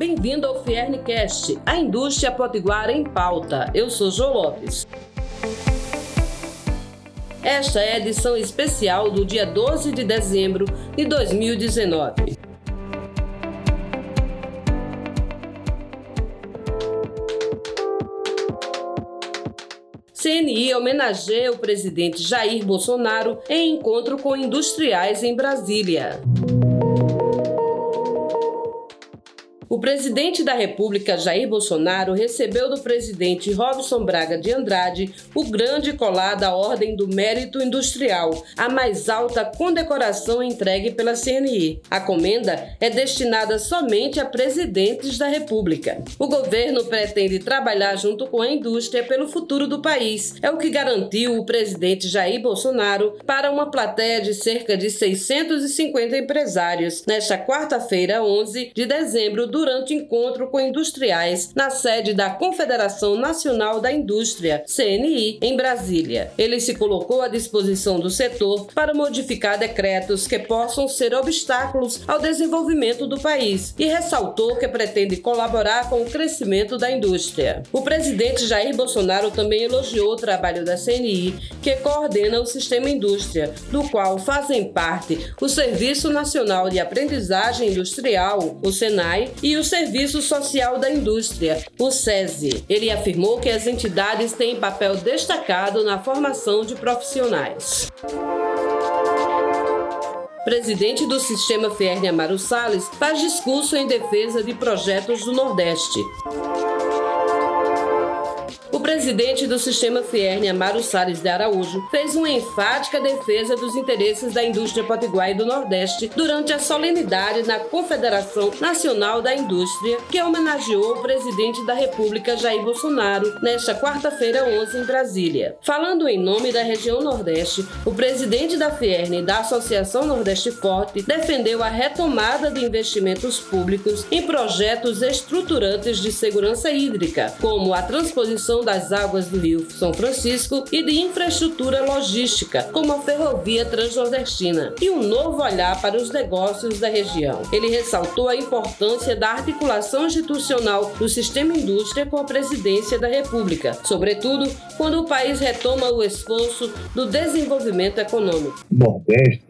bem-vindo ao Fiernecast, a indústria potiguara em pauta. Eu sou João Lopes. Esta é a edição especial do dia 12 de dezembro de 2019. CNI homenageia o presidente Jair Bolsonaro em encontro com industriais em Brasília. O presidente da República, Jair Bolsonaro, recebeu do presidente Robson Braga de Andrade o grande colar da Ordem do Mérito Industrial, a mais alta condecoração entregue pela CNI. A comenda é destinada somente a presidentes da República. O governo pretende trabalhar junto com a indústria pelo futuro do país. É o que garantiu o presidente Jair Bolsonaro para uma plateia de cerca de 650 empresários nesta quarta-feira, 11 de dezembro, do durante encontro com industriais na sede da Confederação Nacional da Indústria, CNI, em Brasília. Ele se colocou à disposição do setor para modificar decretos que possam ser obstáculos ao desenvolvimento do país e ressaltou que pretende colaborar com o crescimento da indústria. O presidente Jair Bolsonaro também elogiou o trabalho da CNI, que coordena o sistema indústria, do qual fazem parte o Serviço Nacional de Aprendizagem Industrial, o SENAI, e e o Serviço Social da Indústria, o SESI. Ele afirmou que as entidades têm papel destacado na formação de profissionais. Presidente do Sistema Fierne Amaro Salles faz discurso em defesa de projetos do Nordeste. O presidente do sistema Fierne, Amaro Salles de Araújo, fez uma enfática defesa dos interesses da indústria potiguar e do Nordeste durante a solenidade na Confederação Nacional da Indústria, que homenageou o presidente da República, Jair Bolsonaro, nesta quarta-feira 11 em Brasília. Falando em nome da região Nordeste, o presidente da Fierne da Associação Nordeste Forte defendeu a retomada de investimentos públicos em projetos estruturantes de segurança hídrica, como a transposição das águas do Rio São Francisco e de infraestrutura logística, como a ferrovia transnordestina, e um novo olhar para os negócios da região. Ele ressaltou a importância da articulação institucional do sistema indústria com a presidência da República, sobretudo quando o país retoma o esforço do desenvolvimento econômico. Nordeste,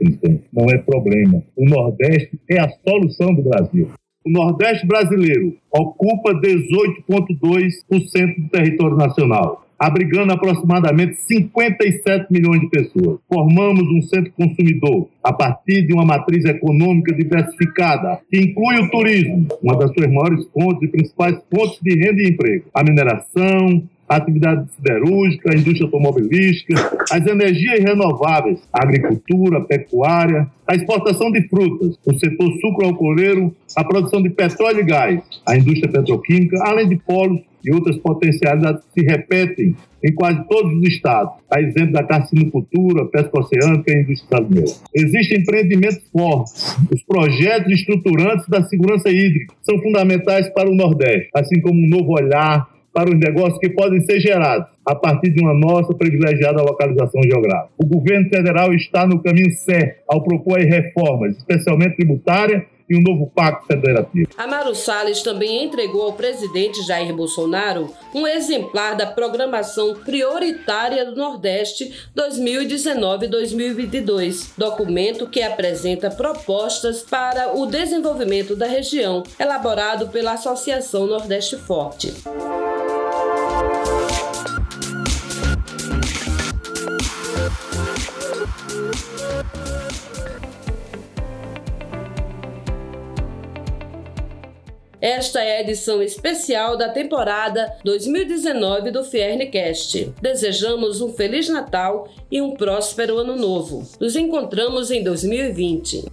não é problema. O Nordeste é a solução do Brasil. O Nordeste brasileiro ocupa 18,2% do território nacional, abrigando aproximadamente 57 milhões de pessoas. Formamos um centro consumidor a partir de uma matriz econômica diversificada, que inclui o turismo, uma das suas maiores fontes e principais fontes de renda e emprego, a mineração, a atividade siderúrgica, a indústria automobilística, as energias renováveis, a agricultura, a pecuária, a exportação de frutas, o setor sucroalcooleiro, a produção de petróleo e gás, a indústria petroquímica, além de polos e outras potencialidades que se repetem em quase todos os estados, a exemplo da carcinocultura, pesca oceânica e indústria brasileira. Existem empreendimentos fortes. Os projetos estruturantes da segurança hídrica são fundamentais para o Nordeste, assim como um novo olhar para os negócios que podem ser gerados a partir de uma nossa privilegiada localização geográfica. O governo federal está no caminho certo ao propor reformas, especialmente tributária e um novo pacto federativo. Amaro Salles também entregou ao presidente Jair Bolsonaro um exemplar da programação prioritária do Nordeste 2019-2022, documento que apresenta propostas para o desenvolvimento da região, elaborado pela Associação Nordeste Forte. Esta é a edição especial da temporada 2019 do Fiernecast. Desejamos um Feliz Natal e um próspero Ano Novo. Nos encontramos em 2020.